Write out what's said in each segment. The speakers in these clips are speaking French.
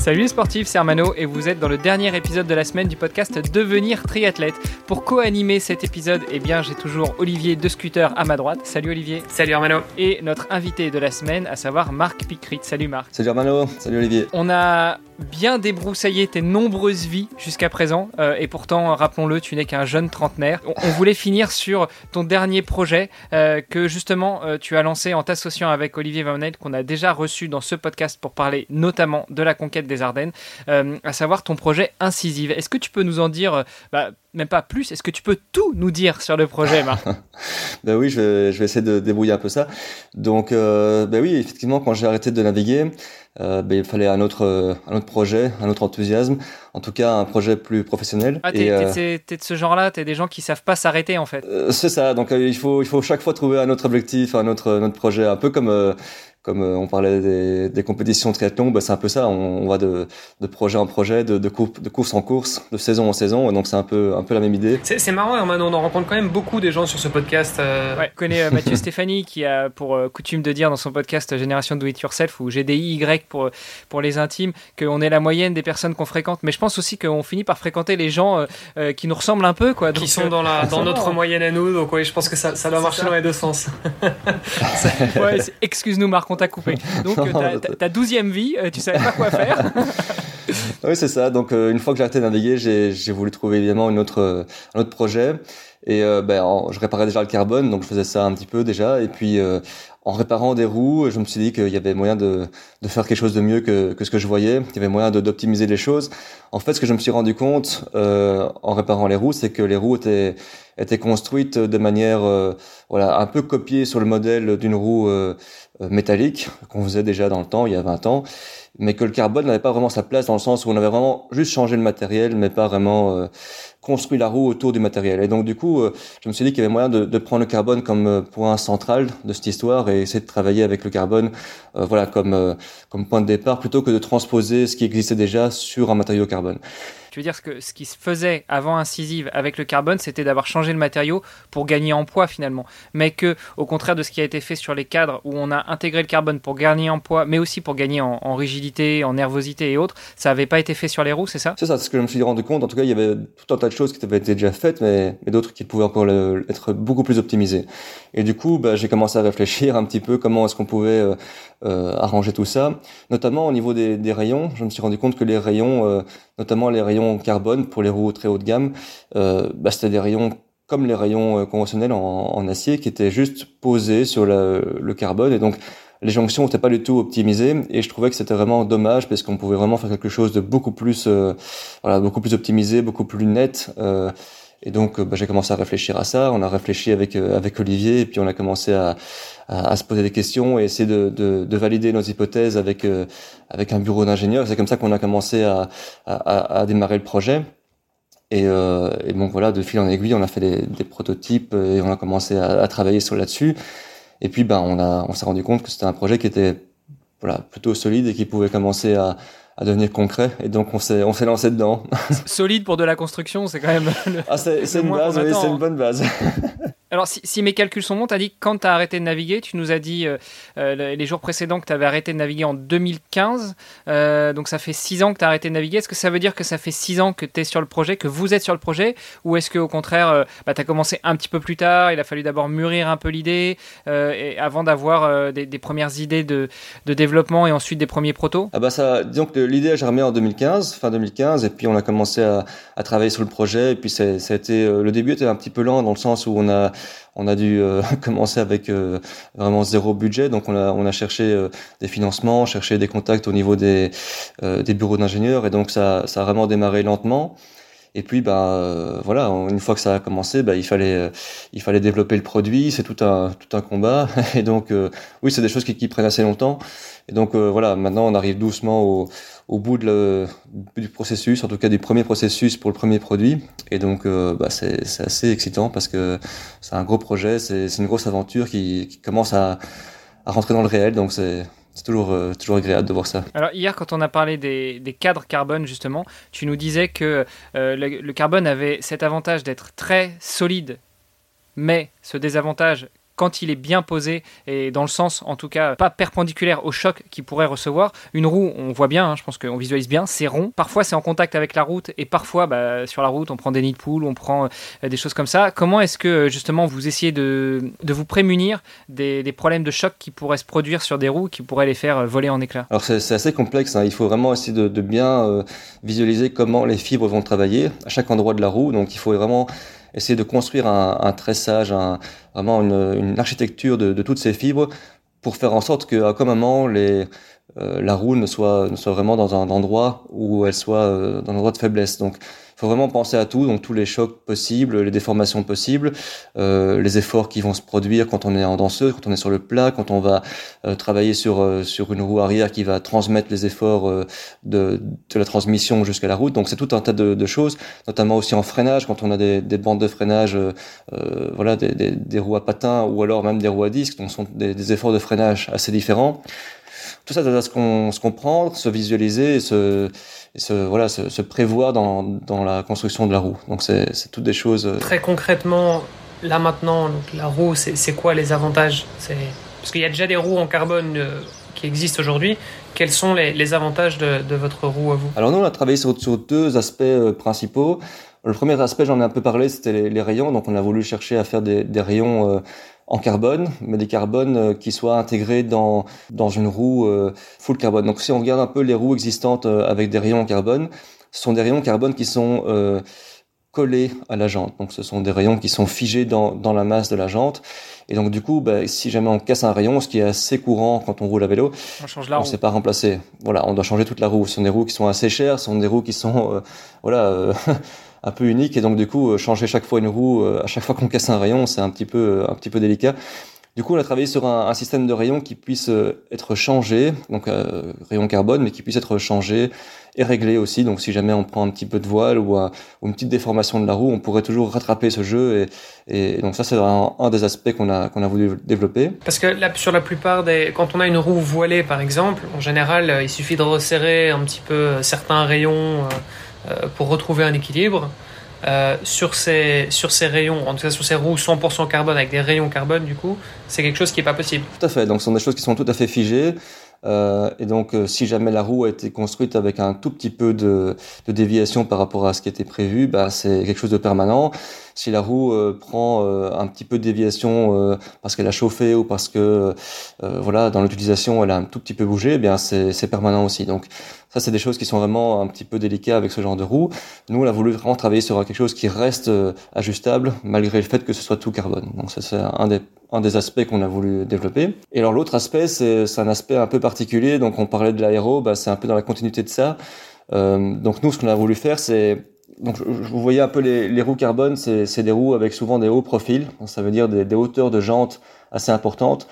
Salut les sportifs, c'est Armano et vous êtes dans le dernier épisode de la semaine du podcast Devenir triathlète. Pour co-animer cet épisode, eh bien j'ai toujours Olivier de Scooter à ma droite. Salut Olivier. Salut Armano. Et notre invité de la semaine, à savoir Marc Picrit. Salut Marc. Salut Armano. Salut Olivier. On a bien débroussaillé tes nombreuses vies jusqu'à présent euh, et pourtant, rappelons-le, tu n'es qu'un jeune trentenaire. On, voulait finir sur ton dernier projet euh, que justement euh, tu as lancé en t'associant avec Olivier Van qu'on a déjà reçu dans ce podcast pour parler notamment de la conquête des Ardennes, à savoir ton projet Incisive. Est-ce que tu peux nous en dire, bah, même pas plus, est-ce que tu peux tout nous dire sur le projet, Marc Ben oui, je vais, je vais, essayer de débrouiller un peu ça. Donc, euh, ben oui, effectivement, quand j'ai arrêté de naviguer, euh, ben, il fallait un autre, un autre projet, un autre enthousiasme, en tout cas un projet plus professionnel. Ah, t'es, de ce genre-là, t'es des gens qui savent pas s'arrêter en fait. c'est ça, donc il, faut, il faut chaque fois trouver un autre objectif, un autre, un autre projet, un peu comme comme euh, on parlait des, des compétitions triathlon, bah, c'est un peu ça. On, on va de, de, projet en projet, de, de, de, course en course, de saison en saison. Donc c'est un peu, un peu la même idée. C'est marrant, Herman, on en rencontre quand même beaucoup des gens sur ce podcast. Euh... Ouais, je connais euh, Mathieu Stéphanie qui a pour euh, coutume de dire dans son podcast Génération Do It Yourself ou GDIY pour, pour les intimes qu'on est la moyenne des personnes qu'on fréquente. Mais je pense aussi qu'on finit par fréquenter les gens qui nous ressemblent un peu. Quoi. Donc, qui sont dans, la, dans notre moyenne à nous. Donc oui, je pense que ça, ça doit marcher dans les deux sens. ouais, Excuse-nous Marc, on t'a coupé. Donc ta douzième vie, euh, tu savais pas quoi faire. oui, c'est ça. Donc euh, une fois que j'ai arrêté de naviguer, j'ai voulu trouver évidemment une autre, un autre projet. Et euh, ben, je réparais déjà le carbone, donc je faisais ça un petit peu déjà. Et puis en réparant des roues, je me suis dit qu'il y avait moyen de, de faire quelque chose de mieux que, que ce que je voyais. Il y avait moyen d'optimiser les choses. En fait, ce que je me suis rendu compte en réparant les roues, c'est que les roues étaient étaient construites de manière voilà un peu copiée sur le modèle d'une roue euh, métallique qu'on faisait déjà dans le temps, il y a 20 ans, mais que le carbone n'avait pas vraiment sa place dans le sens où on avait vraiment juste changé le matériel, mais pas vraiment euh, construit la roue autour du matériel. Et donc du coup, euh, je me suis dit qu'il y avait moyen de, de, prendre le carbone comme point central de cette histoire et essayer de travailler avec le carbone, voilà, comme comme point de départ, plutôt que de transposer ce qui existait déjà sur un matériau carbone. Tu veux dire que ce qui se faisait avant incisive avec le carbone, c'était d'avoir changé le matériau pour gagner en poids finalement, mais que au contraire de ce qui a été fait sur les cadres où on a intégré le carbone pour gagner en poids, mais aussi pour gagner en, rigidité, en nervosité et autres, ça n'avait pas été fait sur les roues, c'est ça? C'est ça, c'est ce que je me suis rendu compte. En tout cas, il y avait tout un tas choses qui avaient été déjà faites, mais, d'autres qui pouvaient encore être beaucoup plus optimisées. Et du coup, bah, j'ai commencé à réfléchir un petit peu comment est-ce qu'on pouvait euh, euh, arranger tout ça, notamment au niveau des, rayons. Je me suis rendu compte que les rayons, euh, notamment les rayons carbone pour les roues très haut de gamme, bah, c'était des rayons comme les rayons conventionnels en, acier qui étaient juste posés sur le carbone et donc les jonctions n'étaient pas du tout optimisées et je trouvais que c'était vraiment dommage parce qu'on pouvait vraiment faire quelque chose de beaucoup plus voilà beaucoup plus optimisé beaucoup plus net euh, et donc, bah, j'ai commencé à réfléchir à ça. On a réfléchi avec euh, avec Olivier, et puis on a commencé à, à, se poser des questions et essayer de, de, de valider nos hypothèses avec euh, avec un bureau d'ingénieurs. C'est comme ça qu'on a commencé à, à, à, démarrer le projet. Et, euh, et, donc voilà, de fil en aiguille, on a fait des, des prototypes et on a commencé à, travailler sur là-dessus. Et puis, ben, on a, on s'est rendu compte que c'était un projet qui était voilà plutôt solide et qui pouvait commencer à, à devenir concret. Et donc, on s'est, on s'est lancé dedans. Solide pour de la construction, c'est quand même. Le, ah, c'est, c'est une base, oui, c'est une bonne base. Alors, si, mes calculs sont bons, tu as dit quand tu as arrêté de naviguer, tu nous as dit euh, euh les jours précédents que tu avais arrêté de naviguer en 2015. Euh, donc, ça fait 6 ans que tu as arrêté de naviguer. Est-ce que ça veut dire que ça fait 6 ans que tu es sur le projet, que vous êtes sur le projet Ou est-ce qu'au contraire, euh, bah, tu as commencé un petit peu plus tard Il a fallu d'abord mûrir un peu l'idée avant d'avoir des, premières idées de, développement et ensuite des premiers protos? Ah bah ça, Disons que l'idée a germé en 2015, fin 2015, et puis on a commencé à, travailler sur le projet. Et puis, a été, le début était un petit peu lent dans le sens où on a on a dû euh, commencer avec euh, vraiment zéro budget, donc on a, on a cherché euh, des financements, cherché des contacts au niveau des, des bureaux d'ingénieurs, et donc ça, ça a vraiment démarré lentement. Et puis, ben voilà, une fois que ça a commencé, ben, il fallait, il fallait développer le produit. C'est tout un, tout un combat. Et donc, oui, c'est des choses qui, qui, prennent assez longtemps. Et donc, voilà, maintenant, on arrive doucement au, au bout de le, du processus, en tout cas du premier processus pour le premier produit. Et donc, euh, bah, c'est assez excitant parce que c'est un gros projet, c'est une grosse aventure qui, qui commence à, à rentrer dans le réel. Donc c'est c'est toujours, euh, toujours agréable de voir ça. Alors hier, quand on a parlé des, des cadres carbone, justement, tu nous disais que euh, le, carbone avait cet avantage d'être très solide, mais ce désavantage quand il est bien posé et dans le sens, en tout cas, pas perpendiculaire au choc qu'il pourrait recevoir. Une roue, on voit bien, hein, je pense qu'on visualise bien, c'est rond. Parfois, c'est en contact avec la route et parfois, bah, sur la route, on prend des nids de poules, on prend euh, des choses comme ça. Comment est-ce que, justement, vous essayez de, vous prémunir des, problèmes de choc qui pourraient se produire sur des roues, qui pourraient les faire voler en éclats? Alors, c'est assez complexe. Hein. Il faut vraiment essayer de, de bien euh, visualiser comment les fibres vont travailler à chaque endroit de la roue. Donc, il faut vraiment essayer de construire un, un tressage, un, vraiment une, une architecture de, de, toutes ces fibres pour faire en sorte qu'à aucun moment les, euh, la roue ne soit, ne soit vraiment dans un endroit où elle soit euh, dans un endroit de faiblesse. Donc faut vraiment penser à tout, donc tous les chocs possibles, les déformations possibles, euh, les efforts qui vont se produire quand on est en danseuse, quand on est sur le plat, quand on va euh, travailler sur euh, sur une roue arrière qui va transmettre les efforts euh, de, de la transmission jusqu'à la route. Donc c'est tout un tas de, de, choses, notamment aussi en freinage, quand on a des, des bandes de freinage, voilà, des, des, des, roues à patins ou alors même des roues à disque, donc sont des, des efforts de freinage assez différents. Tout ça, ça doit se, se comprendre, se visualiser et se se, voilà, se, se prévoir dans, dans, la construction de la roue. Donc c'est toutes des choses. Euh, Très concrètement, là maintenant, donc, la roue, c'est quoi les avantages? Parce qu'il y a déjà des roues en carbone euh, qui existent aujourd'hui. Quels sont les, les avantages de, de, votre roue à vous? Alors nous, on a travaillé sur, sur deux aspects euh, principaux. Le premier aspect, j'en ai un peu parlé, c'était les, les, rayons. Donc on a voulu chercher à faire des, des rayons euh, en carbone, mais des carbones euh, qui soient intégrés dans, dans une roue euh, full carbone. Donc si on regarde un peu les roues existantes euh, avec des rayons en carbone, ce sont des rayons carbone qui sont euh, collés à la jante. Donc ce sont des rayons qui sont figés dans, dans la masse de la jante. Et donc du coup, bah, si jamais on casse un rayon, ce qui est assez courant quand on roule à vélo, on change la roue. On ne sait pas remplacer. Voilà, on doit changer toute la roue. Ce sont des roues qui sont assez chères, ce sont des roues qui sont, euh, voilà. un peu unique et donc du coup changer chaque fois une roue à chaque fois qu'on casse un rayon c'est un petit peu un petit peu délicat du coup, on a travaillé sur un, système de rayons qui puisse être changé, donc euh, rayon carbone, mais qui puisse être changé et réglé aussi. Donc, si jamais on prend un petit peu de voile ou, un, ou une petite déformation de la roue, on pourrait toujours rattraper ce jeu. Et, donc, ça, c'est un, des aspects qu'on a qu'on a voulu développer. Parce que là, sur la plupart des, quand on a une roue voilée, par exemple, en général, il suffit de resserrer un petit peu certains rayons euh, pour retrouver un équilibre. Euh, sur, ces, sur ces rayons, en tout cas sur ces roues 100% carbone avec des rayons carbone, du coup, c'est quelque chose qui n'est pas possible. Tout à fait. Donc, ce sont des choses qui sont tout à fait figées. Euh, et donc, euh, si jamais la roue a été construite avec un tout petit peu de, de déviation par rapport à ce qui était prévu, bah, c'est quelque chose de permanent. Si la roue euh, prend euh, un petit peu de déviation euh, parce qu'elle a chauffé ou parce que, voilà, dans l'utilisation, elle a un tout petit peu bougé, eh bien c'est permanent aussi. Donc, ça, c'est des choses qui sont vraiment un petit peu délicates avec ce genre de roue. Nous, on a voulu vraiment travailler sur quelque chose qui reste ajustable malgré le fait que ce soit tout carbone. Donc, ça, c'est un des un des aspects qu'on a voulu développer. Et alors l'autre aspect, c'est un aspect un peu particulier. Donc on parlait de l'aéro, bah, c'est un peu dans la continuité de ça. Euh, donc nous, ce qu'on a voulu faire, c'est donc je, vous voyez un peu les, les roues carbone, c'est des roues avec souvent des hauts profils. Ça veut dire des, des, hauteurs de jantes assez importantes.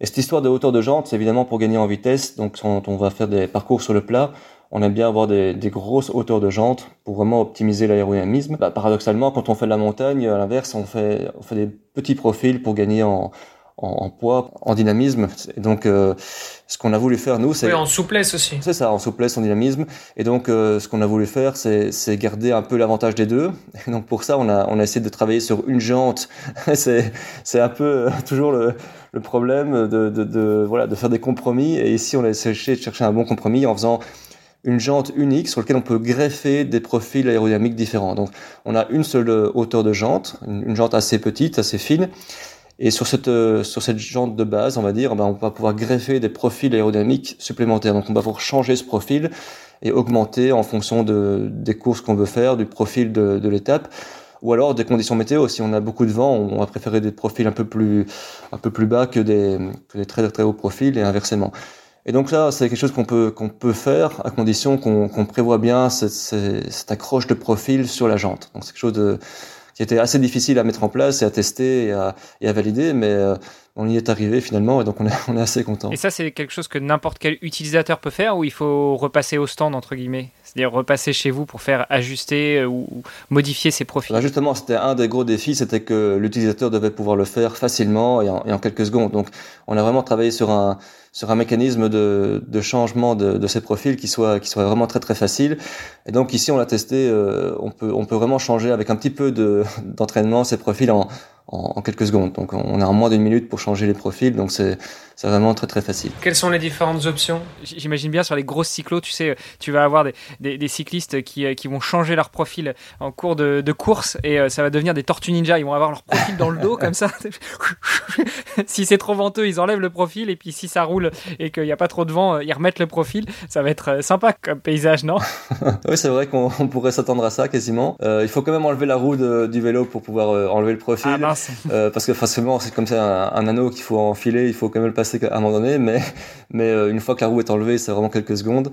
Et cette histoire de hauteur de jantes, c'est évidemment pour gagner en vitesse. Donc quand on va faire des parcours sur le plat, on aime bien avoir des, des grosses hauteurs de jantes pour vraiment optimiser l'aérodynamisme. Bah, paradoxalement, quand on fait de la montagne, à l'inverse, on fait, on fait des petits profils pour gagner en, en, en poids, en dynamisme. Et donc, euh, ce qu'on a voulu faire, nous, c'est... Oui, en souplesse aussi. C'est ça, en souplesse, en dynamisme. Et donc, euh, ce qu'on a voulu faire, c'est garder un peu l'avantage des deux. Et donc, pour ça, on a, on a essayé de travailler sur une jante. c'est un peu euh, toujours le, le problème de, de, de, voilà, de faire des compromis. Et ici, on a essayé de chercher un bon compromis en faisant une jante unique sur laquelle on peut greffer des profils aérodynamiques différents. Donc, on a une seule hauteur de jante, une, jante assez petite, assez fine. Et sur cette, sur cette jante de base, on va dire, ben, on va pouvoir greffer des profils aérodynamiques supplémentaires. Donc, on va pouvoir changer ce profil et augmenter en fonction de, des courses qu'on veut faire, du profil de, de l'étape ou alors des conditions météo. Si on a beaucoup de vent, on va préférer des profils un peu plus, un peu plus bas que des, que des très, très hauts profils et inversement. Et donc là, c'est quelque chose qu'on peut qu'on peut faire à condition qu'on qu prévoit bien cette, cette, accroche de profil sur la jante. Donc c'est quelque chose de, qui était assez difficile à mettre en place et à tester et à, et à valider, mais on y est arrivé finalement et donc on est, on est assez content. Et ça, c'est quelque chose que n'importe quel utilisateur peut faire ou il faut repasser au stand entre guillemets? C'est-à-dire repasser chez vous pour faire ajuster euh, ou modifier ses profils? Bah, Justement, c'était un des gros défis, c'était que l'utilisateur devait pouvoir le faire facilement et en, et en, quelques secondes. Donc on a vraiment travaillé sur un, sur un mécanisme de, de changement de, de, ces profils qui soit, qui soit vraiment très très facile. Et donc ici, on l'a testé, euh, on, peut, on peut vraiment changer avec un petit peu d'entraînement ces profils en en, quelques secondes. Donc on a en moins d'une minute pour changer les profils, donc c'est vraiment très très facile. Quelles sont les différentes options? J'imagine bien sur les grosses cyclos, tu sais, tu vas avoir des, des, cyclistes qui, euh, qui, vont changer leur profil en cours de, de, course et euh, ça va devenir des tortues ninja. Ils vont avoir leur profil dans le dos comme ça. si c'est trop venteux, ils enlèvent le profil et puis si ça roule et qu'il n'y a pas trop de vent, euh, ils remettent le profil. Ça va être sympa comme paysage, non? Oui, c'est vrai qu'on pourrait s'attendre à ça quasiment. il faut quand même enlever la roue du vélo pour pouvoir enlever le profil. Ah, euh, parce que forcément c'est comme ça un, anneau qu'il faut enfiler, il faut quand même le passer à un moment donné, mais mais euh, une fois que la roue est enlevée, c'est vraiment quelques secondes.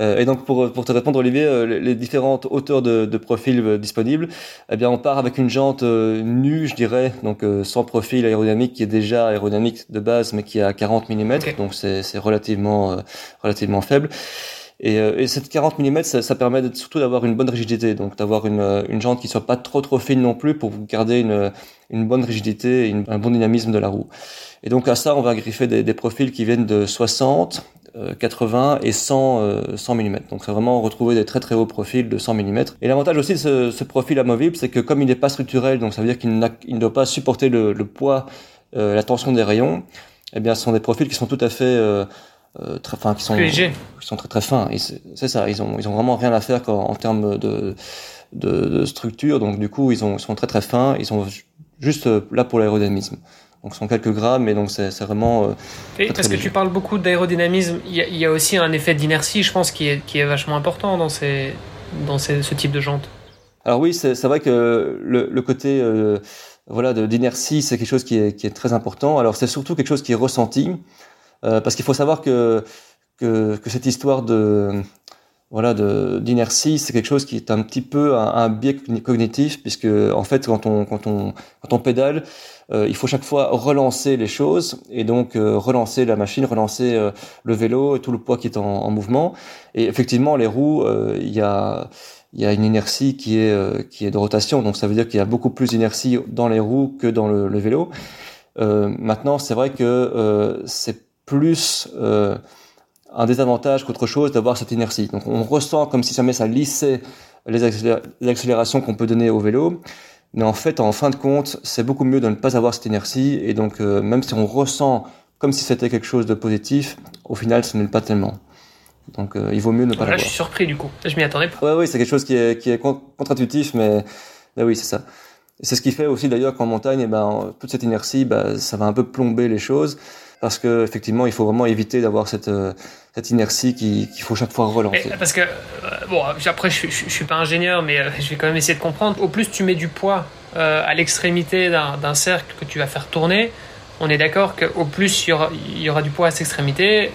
Euh, et donc pour, pour te répondre Olivier, euh, les, différentes hauteurs de, de profil disponibles, eh bien on part avec une jante nue, je dirais, donc sans profil aérodynamique qui est déjà aérodynamique de base, mais qui est à 40 mm, donc c'est relativement relativement faible. Et, euh, et cette 40 mm, ça, ça permet surtout d'avoir une bonne rigidité, donc d'avoir une, euh, une jante qui soit pas trop trop fine non plus pour garder une, une bonne rigidité et un bon dynamisme de la roue. Et donc à ça, on va griffer des, des profils qui viennent de 60, 80 et 100, 100 mm. Donc c'est vraiment retrouver des très très hauts profils de 100 mm. Et l'avantage aussi de ce, ce profil amovible, c'est que comme il n'est pas structurel, donc ça veut dire qu'il ne doit pas supporter le, le poids, euh, la tension des rayons, eh bien ce sont des profils qui sont tout à fait euh, euh, très, enfin, qui sont, qui sont très très fins. C'est ça, ils ont, ils ont vraiment rien à faire en, en termes de, de, de, structure. Donc du coup, ils, ont, ils sont très très fins. Ils sont juste euh, là pour l'aérodynamisme. Donc, ce sont quelques grammes, et donc c'est vraiment. Euh, parce que tu parles beaucoup d'aérodynamisme, il y, y, a aussi un effet d'inertie, je pense, qui est, qui est vachement important dans, ces, dans ces, ce type de jante. Alors oui, c'est vrai que le, le côté euh, voilà d'inertie, c'est quelque chose qui est, qui est très important. Alors c'est surtout quelque chose qui est ressenti. Euh, parce qu'il faut savoir que, que, cette histoire de voilà d'inertie, c'est quelque chose qui est un petit peu un, biais cognitif, puisque en fait quand on quand on quand on pédale, euh, il faut chaque fois relancer les choses et donc euh, relancer la machine, relancer le vélo et tout le poids qui est en, en mouvement. Et effectivement, les roues, il y a il y a une inertie qui est qui est de rotation, donc ça veut dire qu'il y a beaucoup plus d'inertie dans les roues que dans le, le vélo. maintenant, c'est vrai que c'est plus euh, un désavantage qu'autre chose d'avoir cette inertie. Donc on ressent comme si jamais ça lissait les, accélérations qu'on peut donner au vélo. Mais en fait, en fin de compte, c'est beaucoup mieux de ne pas avoir cette inertie. Et donc, euh, même si on ressent comme si c'était quelque chose de positif, au final, ce n'est pas tellement. Donc, euh, il vaut mieux ne pas l'avoir. je suis surpris du coup. Je m'y attendais pas. Ouais, oui, c'est quelque chose qui est, qui est contre-intuitif, mais, mais oui, c'est ça. C'est ce qui fait aussi d'ailleurs qu'en montagne, eh ben, toute cette inertie, bah, ça va un peu plomber les choses parce que effectivement, il faut vraiment éviter d'avoir cette euh, inertie qu'il faut chaque fois relancer. parce que euh, bon, après, je, je, suis pas ingénieur, mais euh, je vais quand même essayer de comprendre. Au plus tu mets du poids à l'extrémité d'un cercle que tu vas faire tourner, on est d'accord qu'au plus il y, aura, il y aura du poids à cette extrémité,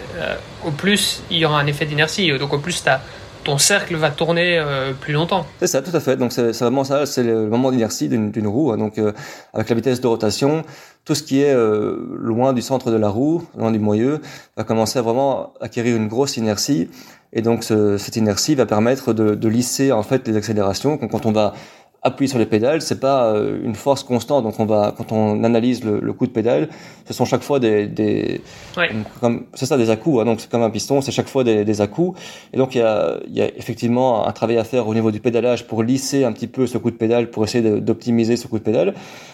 au plus il y aura un effet d'inertie. Donc au plus tu as ton cercle va tourner euh, plus longtemps. C'est ça, tout à fait. Donc c'est vraiment ça, c'est le moment d'inertie d'une roue. Hein. Donc euh, avec la vitesse de rotation, tout ce qui est euh, loin du centre de la roue, loin du moyeu, va commencer à vraiment acquérir une grosse inertie. Et donc ce, cette inertie va permettre de, de, lisser en fait les accélérations. quand on va appuyer sur les pédales, c'est pas euh, une force constante. Donc on va, quand on analyse le, le coup de pédale, ce sont chaque fois des, des ouais. c'est ça des à-coups. Hein, donc c'est comme un piston, c'est chaque fois des, des à-coups. Et donc il y a, il y a effectivement un travail à faire au niveau du pédalage pour lisser un petit peu ce coup de pédale, pour essayer d'optimiser ce coup de pédale.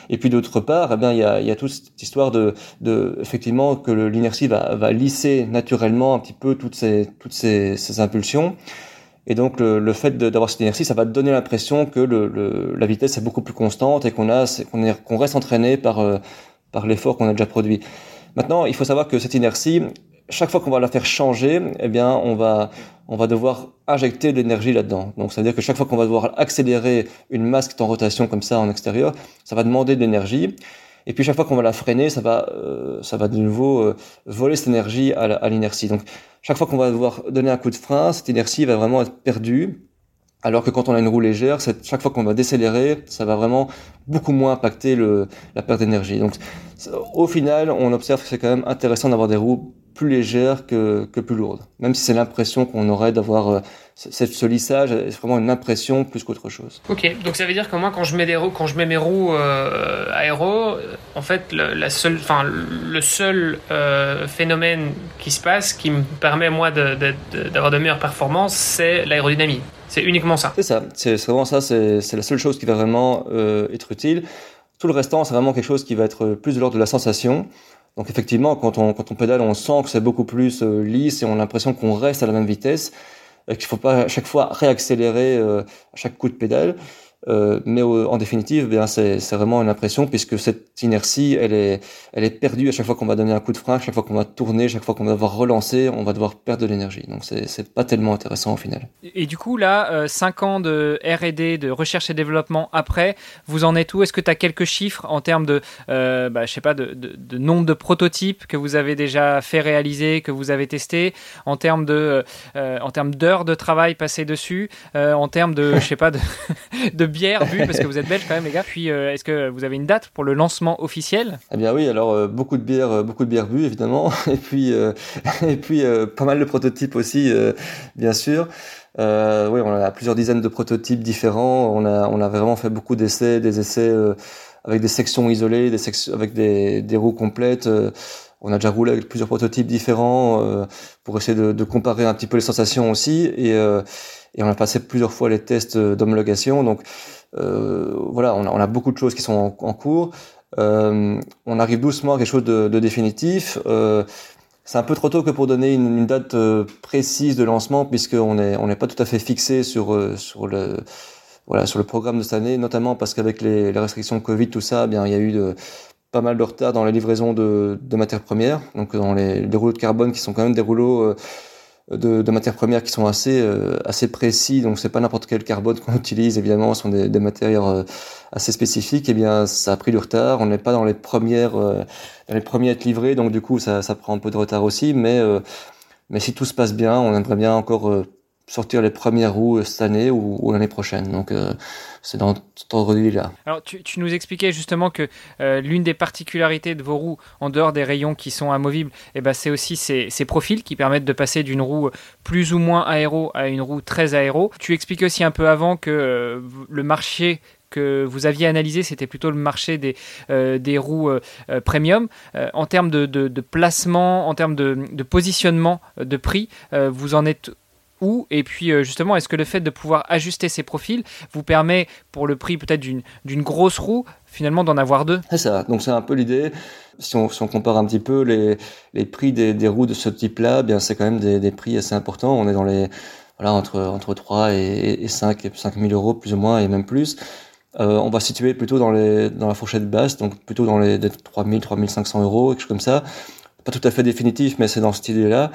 Et puis d'autre part, eh bien il y a, il y a toute cette histoire de, de effectivement que l'inertie va, va lisser naturellement un petit peu toutes ces, toutes ces, ces impulsions. Et donc le, le fait d'avoir cette inertie, ça va donner l'impression que le, le, la vitesse est beaucoup plus constante et qu'on reste entraîné par euh, par l'effort qu'on a déjà produit. Maintenant, il faut savoir que cette inertie, chaque fois qu'on va la faire changer, eh bien, on va on va devoir injecter de l'énergie là-dedans. Donc, ça veut dire que chaque fois qu'on va devoir accélérer une masse qui est en rotation comme ça en extérieur, ça va demander de l'énergie. Et puis chaque fois qu'on va la freiner, ça va, euh, ça va de nouveau euh, voler cette énergie à l'inertie. Donc chaque fois qu'on va devoir donner un coup de frein, cette inertie va vraiment être perdue. Alors que quand on a une roue légère, chaque fois qu'on va décélérer, ça va vraiment beaucoup moins impacter le, la perte d'énergie. Donc au final, on observe que c'est quand même intéressant d'avoir des roues plus légères que, que plus lourdes. Même si c'est l'impression qu'on aurait d'avoir euh, ce lissage, c'est vraiment une impression plus qu'autre chose. Ok, donc ça veut dire que moi quand je mets des roues, quand je mets mes roues euh, aéro, en fait le, la seule, enfin le seul euh, phénomène qui se passe, qui me permet moi d'avoir de, de, meilleures performances, c'est l'aérodynamie. C'est uniquement ça. C'est ça, c'est vraiment ça, c'est la seule chose qui va vraiment euh, être utile. Tout le restant, c'est vraiment quelque chose qui va être plus de l'ordre de la sensation. Donc effectivement, quand on, quand on pédale, on sent que c'est beaucoup plus euh, lisse et on a l'impression qu'on reste à la même vitesse, et qu'il ne faut pas à chaque fois réaccélérer euh, à chaque coup de pédale. Euh, mais en définitive, bien c'est vraiment une impression puisque cette inertie, elle est, elle est perdue à chaque fois qu'on va donner un coup de frein, à chaque fois qu'on va tourner, chaque fois qu'on va devoir relancer, on va devoir perdre de l'énergie. Donc c'est pas tellement intéressant au final. Et du coup là, euh, 5 ans de R&D, de recherche et développement après, vous en êtes où? Est-ce que tu as quelques chiffres en termes de, euh, bah, je sais pas, de, nombre de prototypes que vous avez déjà fait réaliser, que vous avez testé, en termes de, euh, en termes d'heures de travail passées dessus, euh, en termes de, je sais pas, de bière bu parce que vous êtes belge quand même les gars. Puis euh, est-ce que vous avez une date pour le lancement officiel? Eh bien oui, alors euh, beaucoup de bières, euh, beaucoup de bières bu évidemment, et puis et puis pas mal de prototypes aussi, bien sûr. oui, on a plusieurs dizaines de prototypes différents. On a on a vraiment fait beaucoup d'essais, des essais avec des sections isolées, des sections avec des, des roues complètes. On a déjà roulé avec plusieurs prototypes différents pour essayer de, de, comparer un petit peu les sensations aussi et et on a passé plusieurs fois les tests d'homologation. Donc euh, voilà, on a, on a, beaucoup de choses qui sont en, cours. Euh, on arrive doucement à quelque chose de, de définitif. Euh, c'est un peu trop tôt que pour donner une, une date euh, précise de lancement, puisqu'on n'est on n'est pas tout à fait fixé sur euh, sur le voilà sur le programme de cette année, notamment parce qu'avec les, les, restrictions Covid, tout ça, eh bien il y a eu de, pas mal de retard dans la livraison de, de matières premières, donc dans les, les, rouleaux de carbone qui sont quand même des rouleaux de, de, matières premières qui sont assez euh, assez précis, donc c'est pas n'importe quel carbone qu'on utilise évidemment, ce sont des, des matières euh, assez spécifiques. Et eh bien, ça a pris du retard. On n'est pas dans les premières euh, dans les premiers à être livrés, donc du coup ça, ça prend un peu de retard aussi. Mais mais si tout se passe bien, on aimerait bien encore sortir les premières roues cette année ou, l'année prochaine. Donc euh, c'est dans cet ordre-là. Alors tu, nous expliquais justement que euh, l'une des particularités de vos roues, en dehors des rayons qui sont amovibles, eh ben, c'est aussi ces, profils qui permettent de passer d'une roue plus ou moins aéro à une roue très aéro. Tu expliques aussi un peu avant que euh, le marché que vous aviez analysé, c'était plutôt le marché des, des roues premium. En termes de, de, de, placement, en termes de, de positionnement de prix, vous en êtes Et puis euh, justement, est-ce que le fait de pouvoir ajuster ces profils vous permet, pour le prix peut-être d'une grosse roue, finalement d'en avoir deux? C'est ça, donc c'est un peu l'idée. Si on, si on, compare un petit peu les, les prix des, des, roues de ce type-là, bien c'est quand même des, des, prix assez importants. On est dans les voilà entre entre 3 et, et 5 5 000 euros plus ou moins et même plus. Euh, on va situer plutôt dans les dans la fourchette basse, donc plutôt dans les 3 000 3 500 euros, quelque chose comme ça. Pas tout à fait définitif, mais c'est dans cette idée-là.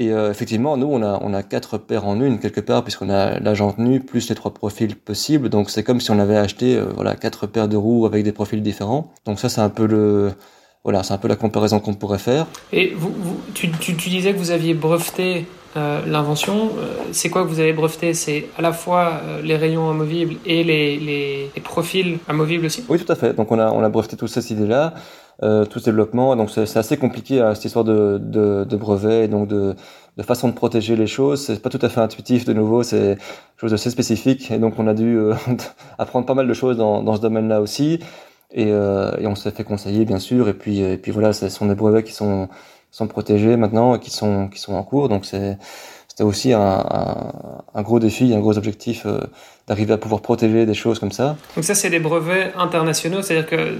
Et euh, effectivement, nous, on a, on a quatre paires en une, quelque part, puisqu'on a la jante nue plus les trois profils possibles. Donc, c'est comme si on avait acheté euh, voilà, quatre paires de roues avec des profils différents. Donc, ça, c'est un peu le. Voilà, c'est un peu la comparaison qu'on pourrait faire. Et vous, vous tu, tu, tu, disais que vous aviez breveté euh, l'invention. C'est quoi que vous avez breveté? C'est à la fois les rayons amovibles et les, les, les, profils amovibles aussi? Oui, tout à fait. Donc, on a, on a breveté toutes ces idées-là euh, tout ce développement. Donc c'est assez compliqué hein, cette histoire de, de, de brevet, et donc de, de, façon de protéger les choses. C'est pas tout à fait intuitif de nouveau, c'est chose assez spécifique. Et donc on a dû euh, apprendre pas mal de choses dans, dans ce domaine-là aussi. Et, euh, et on s'est fait conseiller bien sûr. Et puis, et puis voilà, ce sont des brevets qui sont, sont protégés maintenant et qui sont, qui sont en cours. Donc c'était aussi un, un, un, gros défi, un gros objectif euh, d'arriver à pouvoir protéger des choses comme ça. Donc ça, c'est des brevets internationaux, c'est-à-dire que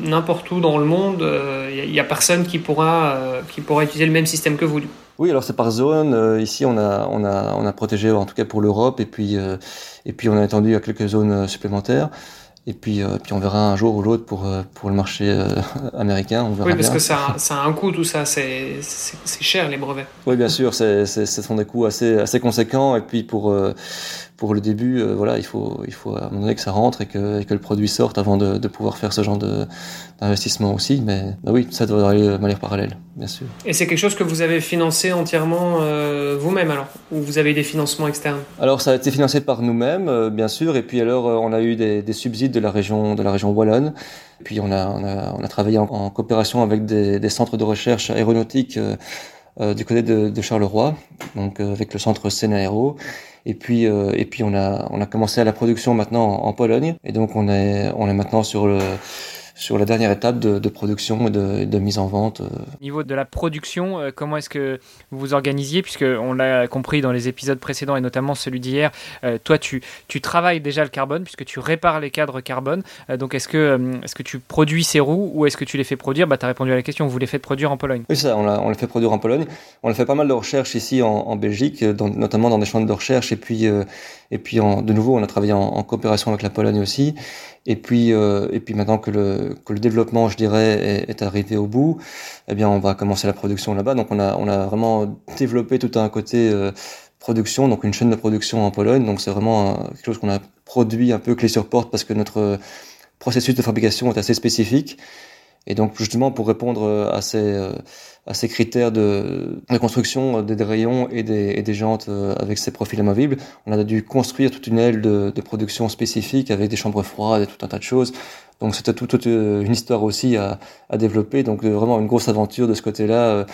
n'importe où dans le monde, il euh, n'y a, a, personne qui pourra, euh, qui pourra utiliser le même système que vous. Oui, alors c'est par zone. Euh, ici, on a, on a, on a protégé en tout cas pour l'Europe, et puis, euh, et puis on a étendu à quelques zones supplémentaires. Et puis, euh, puis on verra un jour ou l'autre pour, pour le marché euh, américain. On verra oui, parce bien. que ça, ça a un coût tout ça, c'est cher les brevets. Oui, bien sûr, ce sont des coûts assez, assez conséquents. Et puis pour, pour le début, euh, voilà, il faut, il faut à un moment donné que ça rentre et que, que le produit sorte avant de, de pouvoir faire ce genre d'investissement aussi. Mais bah oui, ça doit aller de manière parallèle, bien sûr. Et c'est quelque chose que vous avez financé entièrement euh, vous-même alors? Ou vous avez des financements externes? Alors ça a été financé par nous-mêmes, euh, bien sûr. Et puis alors, on a eu des, des, subsides de la région, de la région Wallonne. Et puis on a, on a, on a travaillé en, en coopération avec des, des, centres de recherche aéronautique du côté de, de, Charleroi, donc avec le centre Sénaéro. Et puis, euh, et puis on a, on a commencé à la production maintenant en, en Pologne. Et donc on est, on est maintenant sur le sur la dernière étape de, de production et de, de, mise en vente. Euh. Au niveau de la production, euh, comment est-ce que vous vous organisiez Puisque on l'a compris dans les épisodes précédents et notamment celui d'hier, euh, toi tu, tu travailles déjà le carbone puisque tu répares les cadres carbone. Euh, donc est-ce que, euh, est-ce que tu produis ces roues ou est-ce que tu les fais produire? Bah, Tu as répondu à la question, vous les faites produire en Pologne Oui, ça, on, on les fait produire en Pologne. On a fait pas mal de recherches ici en, en Belgique, dans, notamment dans des champs de recherche. Et puis, et puis en, de nouveau, on a travaillé en, en coopération avec la Pologne aussi. Et puis, euh, et puis maintenant que le, que le développement, je dirais, est, est, arrivé au bout, eh bien, on va commencer la production là-bas. Donc, on a, on a vraiment développé tout un côté euh, production, donc une chaîne de production en Pologne. Donc, c'est vraiment quelque chose qu'on a produit un peu clé sur porte parce que notre processus de fabrication est assez spécifique. Et donc, justement, pour répondre à ces, euh, à ces critères de, de construction des, des, rayons et des, et des jantes euh, avec ces profils amovibles, on a dû construire toute une aile de, de, production spécifique avec des chambres froides et tout un tas de choses. Donc, c'était toute, toute, une histoire aussi à, à développer. Donc, vraiment une grosse aventure de ce côté-là.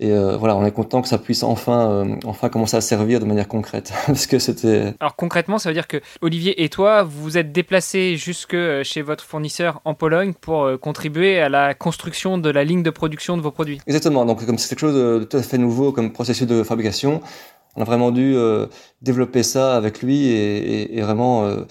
Et euh, voilà, on est content que ça puisse enfin, euh, enfin commencer à servir de manière concrète, parce que c'était. Alors concrètement, ça veut dire que Olivier et toi, vous vous êtes déplacés jusque chez votre fournisseur en Pologne pour euh, contribuer à la construction de la ligne de production de vos produits. Exactement. Donc comme c'est quelque chose de tout à fait nouveau comme processus de fabrication, on a vraiment dû euh, développer ça avec lui et, et, et vraiment euh,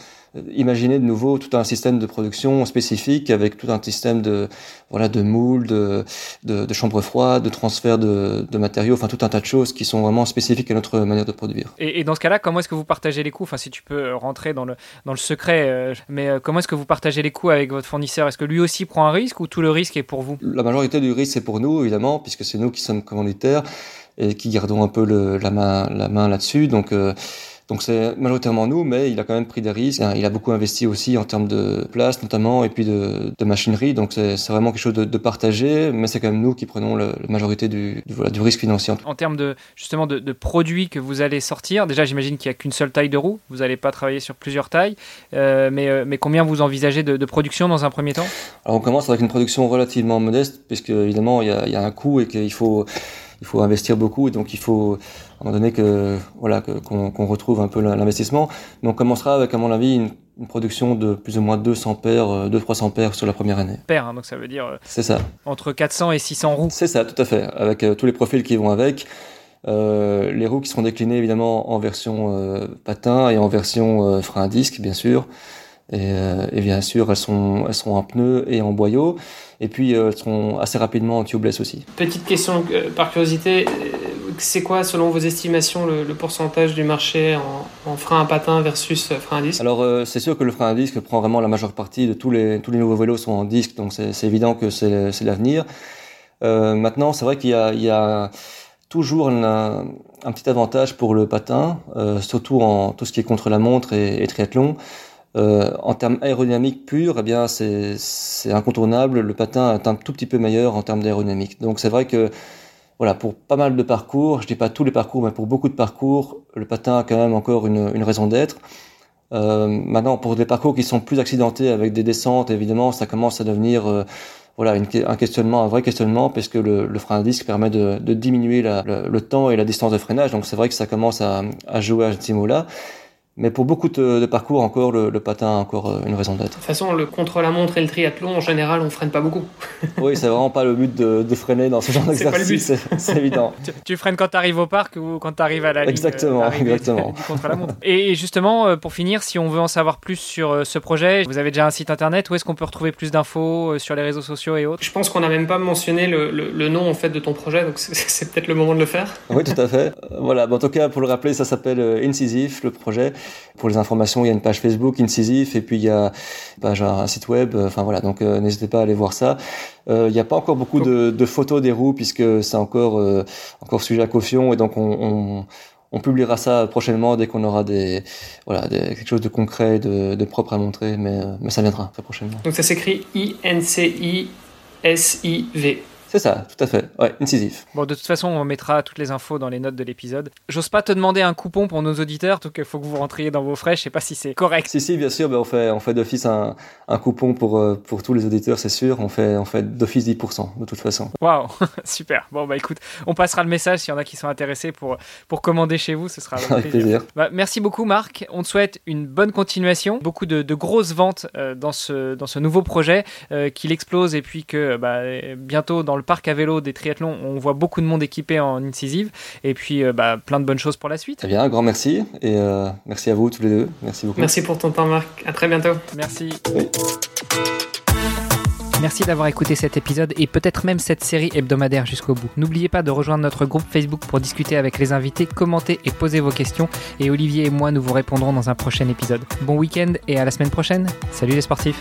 imaginer de nouveau tout un système de production spécifique avec tout un système de voilà de moules, de, de, de chambres froides, de transfert de, de, matériaux, enfin tout un tas de choses qui sont vraiment spécifiques à notre manière de produire. Et, et dans ce cas-là, comment est-ce que vous partagez les coûts? Enfin, si tu peux rentrer dans le dans le secret, euh, mais euh, comment est-ce que vous partagez les coûts avec votre fournisseur? Est-ce que lui aussi prend un risque ou tout le risque est pour vous? La majorité du risque c'est pour nous évidemment, puisque c'est nous qui sommes commanditaires et qui gardons un peu le, la main, la main là-dessus. Donc, euh, donc c'est majoritairement nous, mais il a quand même pris des risques. Il a beaucoup investi aussi en termes de place notamment et puis de, de machinerie. Donc c'est vraiment quelque chose de, de partagé, mais c'est quand même nous qui prenons le, la majorité du, du, voilà, du risque financier. En termes de justement de, de produits que vous allez sortir, déjà j'imagine qu'il n'y a qu'une seule taille de roue. Vous n'allez pas travailler sur plusieurs tailles, euh, mais, euh, mais combien vous envisagez de, de, production dans un premier temps? Alors on commence avec une production relativement modeste, puisque évidemment il y a, il y a un coût et qu'il faut il faut investir beaucoup et donc il faut à un moment donné que voilà qu'on qu retrouve un peu l'investissement. Mais on commencera avec à mon avis une, une production de plus ou moins 200 paires, 200-300 paires sur la première année. Paires, hein, donc ça veut dire. C'est ça. Entre 400 et 600 roues. C'est ça, tout à fait, avec euh, tous les profils qui vont avec. Euh, les roues qui seront déclinées évidemment en version euh, patin et en version euh, frein à disque, bien sûr. Et, euh, et, bien sûr, elles sont, elles sont en pneus et en boyau. Et puis, elles seront assez rapidement en tubeless aussi. Petite question par curiosité. C'est quoi, selon vos estimations, le, le pourcentage du marché en, en, frein à patin versus frein à disque? Alors, euh, c'est sûr que le frein à disque prend vraiment la majeure partie de tous les, tous les nouveaux vélos sont en disque, donc c'est évident que c'est l'avenir. Euh, maintenant, c'est vrai qu'il y a, il y a toujours un, un, petit avantage pour le patin, euh, surtout en tout ce qui est contre la montre et, et triathlon. Euh, en termes aérodynamiques purs, eh bien c'est incontournable. Le patin est un tout petit peu meilleur en termes d'aérodynamique. Donc c'est vrai que voilà, pour pas mal de parcours, je dis pas tous les parcours, mais pour beaucoup de parcours, le patin a quand même encore une, une raison d'être. Euh, maintenant, pour des parcours qui sont plus accidentés avec des descentes, évidemment, ça commence à devenir euh, voilà un questionnement, un vrai questionnement, puisque le, le frein à disque permet de, de diminuer la, le, le, temps et la distance de freinage. Donc c'est vrai que ça commence à, à jouer à ce niveau-là. Mais pour beaucoup de, de parcours, encore, le, le, patin a encore euh, une raison d'être. De toute façon, le contre-la-montre et le triathlon, en général, on freine pas beaucoup. oui, c'est vraiment pas le but de, de, freiner dans ce genre d'exercice, c'est évident. tu, tu, freines quand tu arrives au parc ou quand tu arrives à la exactement, ligne Exactement, du contre-la-montre. et justement, euh, pour finir, si on veut en savoir plus sur euh, ce projet, vous avez déjà un site internet, où est-ce qu'on peut retrouver plus d'infos sur les réseaux sociaux et autres? Je pense qu'on n'a même pas mentionné le, le, le, nom en fait de ton projet, donc c'est peut-être le moment de le faire. Oui, tout à fait. Voilà, bon, en tout cas, pour le rappeler, ça s'appelle Incisif, le projet. Pour les informations il y a une page Facebook Incisif et puis il y a un site web. Enfin voilà, donc euh, n'hésitez pas à aller voir ça. Euh, il n'y a pas encore beaucoup de, photos des roues puisque c'est encore euh, encore sujet à caution et donc on, publiera ça prochainement dès qu'on aura des, voilà, quelque chose de concret, de, de propre à montrer, mais, mais ça viendra très prochainement. Donc ça s'écrit I-N-C-I-S-I-V. C'est ça, tout à fait. Ouais, incisif. Bon, de toute façon, on mettra toutes les infos dans les notes de l'épisode. J'ose pas te demander un coupon pour nos auditeurs, donc il faut que vous rentriez dans vos frais. Je sais pas si c'est correct. Si, si, bien sûr. Ben, on fait, on fait d'office un, un, coupon pour, euh, pour tous les auditeurs, c'est sûr. On fait, on fait d'office 10%, de toute façon. Waouh, super. Bon, bah écoute, on passera le message s'il y en a qui sont intéressés pour, pour commander chez vous. Ce sera avec plaisir. Bah, merci beaucoup, Marc. On te souhaite une bonne continuation, beaucoup de, de grosses ventes euh, dans, ce, dans ce nouveau projet, euh, qu'il explose et puis que bah, bientôt dans le parc à vélo des triathlon, on voit beaucoup de monde équipé en incisive. Et puis, euh, bah, plein de bonnes choses pour la suite. Très bien, un grand merci. Et euh, merci à vous tous les deux. Merci beaucoup. Merci pour ton temps, Marc. À très bientôt. Merci. Merci d'avoir écouté cet épisode et peut-être même cette série hebdomadaire jusqu'au bout. N'oubliez pas de rejoindre notre groupe Facebook pour discuter avec les invités, commenter et poser vos questions. Et Olivier et moi, nous vous répondrons dans un prochain épisode. Bon week-end et à la semaine prochaine. Salut les sportifs